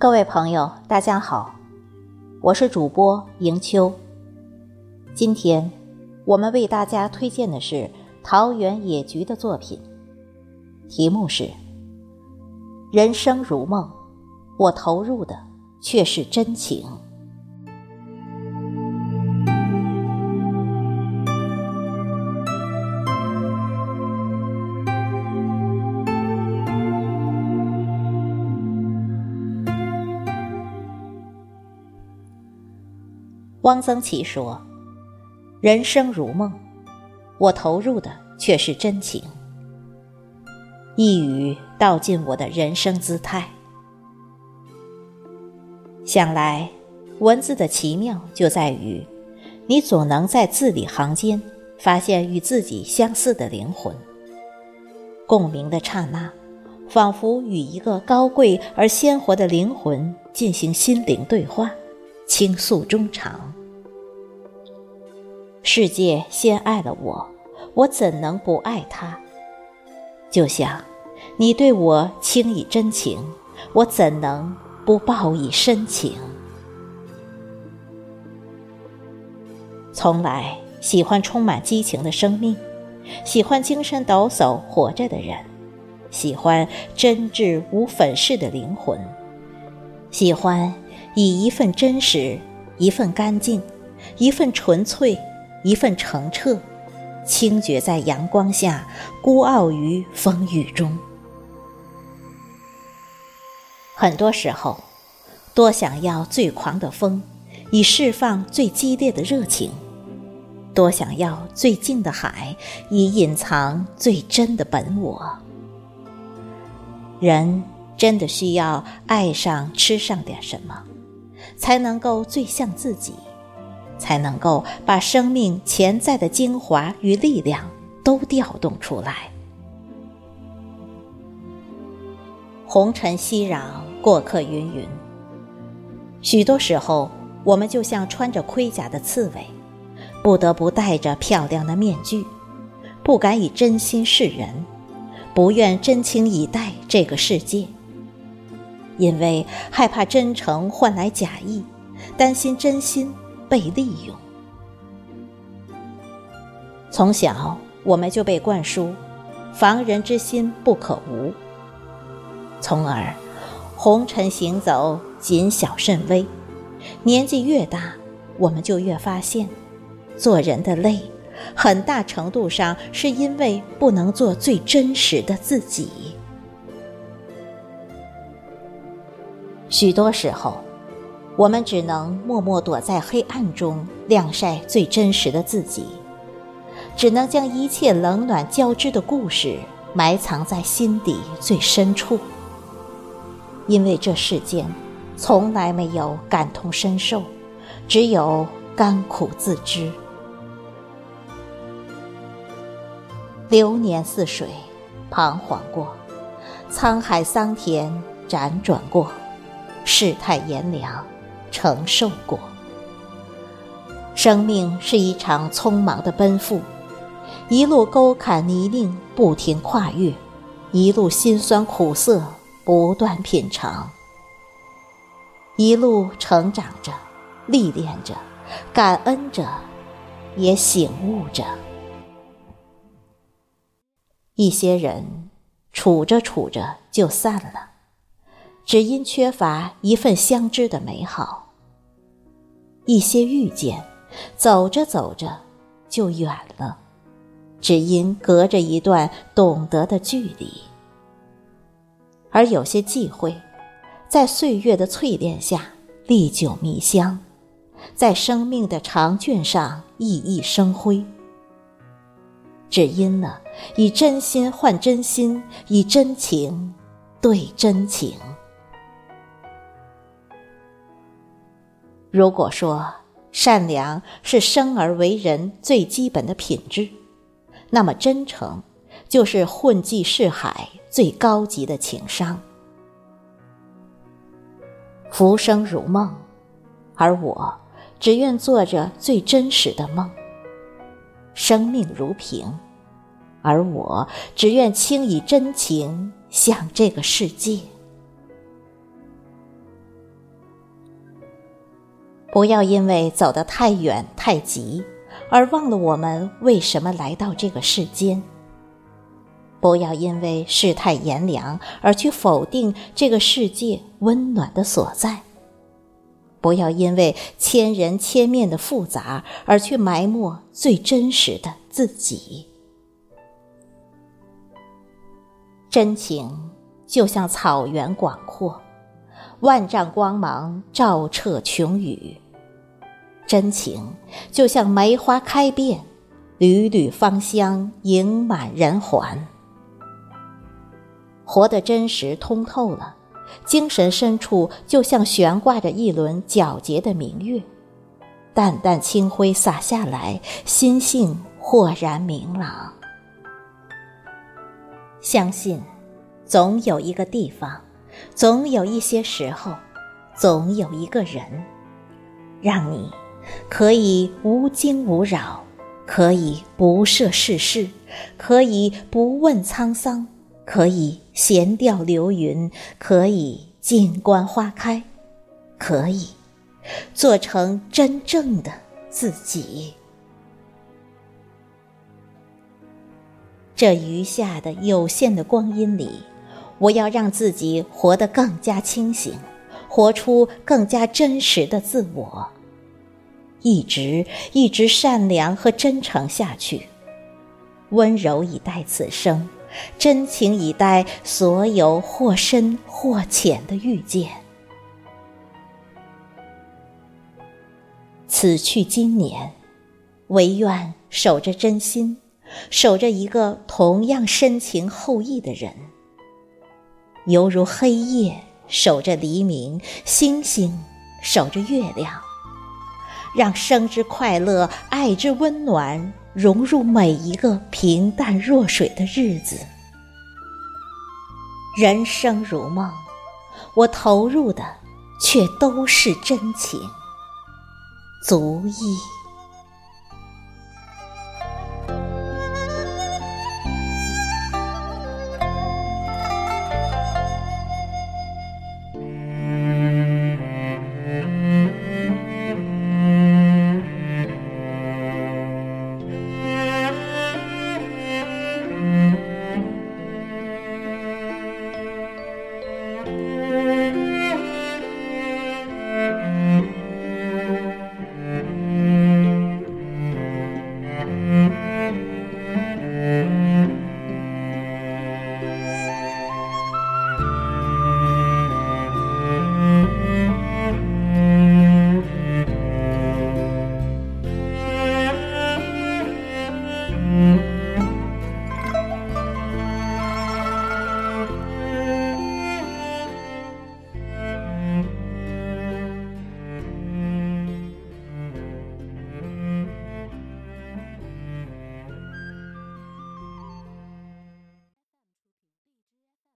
各位朋友，大家好，我是主播迎秋。今天我们为大家推荐的是桃园野菊的作品，题目是《人生如梦》，我投入的却是真情。汪曾祺说：“人生如梦，我投入的却是真情。”一语道尽我的人生姿态。想来，文字的奇妙就在于，你总能在字里行间发现与自己相似的灵魂。共鸣的刹那，仿佛与一个高贵而鲜活的灵魂进行心灵对话。倾诉衷肠，世界先爱了我，我怎能不爱他？就像你对我倾以真情，我怎能不报以深情？从来喜欢充满激情的生命，喜欢精神抖擞活着的人，喜欢真挚无粉饰的灵魂，喜欢。以一份真实，一份干净，一份纯粹，一份澄澈，清绝在阳光下，孤傲于风雨中。很多时候，多想要最狂的风，以释放最激烈的热情；多想要最静的海，以隐藏最真的本我。人真的需要爱上、吃上点什么？才能够最像自己，才能够把生命潜在的精华与力量都调动出来。红尘熙攘，过客云云。许多时候，我们就像穿着盔甲的刺猬，不得不戴着漂亮的面具，不敢以真心示人，不愿真情以待这个世界。因为害怕真诚换来假意，担心真心被利用。从小我们就被灌输“防人之心不可无”，从而红尘行走谨小慎微。年纪越大，我们就越发现，做人的累，很大程度上是因为不能做最真实的自己。许多时候，我们只能默默躲在黑暗中，晾晒最真实的自己；只能将一切冷暖交织的故事埋藏在心底最深处。因为这世间从来没有感同身受，只有甘苦自知。流年似水，彷徨过；沧海桑田，辗转过。世态炎凉，承受过。生命是一场匆忙的奔赴，一路沟坎泥泞不停跨越，一路辛酸苦涩不断品尝，一路成长着，历练着，感恩着，也醒悟着。一些人处着处着就散了。只因缺乏一份相知的美好，一些遇见，走着走着就远了，只因隔着一段懂得的距离。而有些忌讳，在岁月的淬炼下历久弥香，在生命的长卷上熠熠生辉，只因呢，以真心换真心，以真情对真情。如果说善良是生而为人最基本的品质，那么真诚就是混迹世海最高级的情商。浮生如梦，而我只愿做着最真实的梦；生命如萍，而我只愿倾以真情向这个世界。不要因为走得太远太急，而忘了我们为什么来到这个世间。不要因为世态炎凉而去否定这个世界温暖的所在。不要因为千人千面的复杂而去埋没最真实的自己。真情就像草原广阔，万丈光芒照彻琼宇；真情就像梅花开遍，缕缕芳香盈满人寰。活得真实通透了，精神深处就像悬挂着一轮皎洁的明月，淡淡清辉洒下来，心性豁然明朗。相信，总有一个地方，总有一些时候，总有一个人，让你可以无惊无扰，可以不涉世事，可以不问沧桑，可以闲钓流云，可以静观花开，可以做成真正的自己。这余下的有限的光阴里，我要让自己活得更加清醒，活出更加真实的自我，一直一直善良和真诚下去，温柔以待此生，真情以待所有或深或浅的遇见。此去经年，唯愿守着真心。守着一个同样深情厚谊的人，犹如黑夜守着黎明，星星守着月亮，让生之快乐、爱之温暖融入每一个平淡若水的日子。人生如梦，我投入的却都是真情，足矣。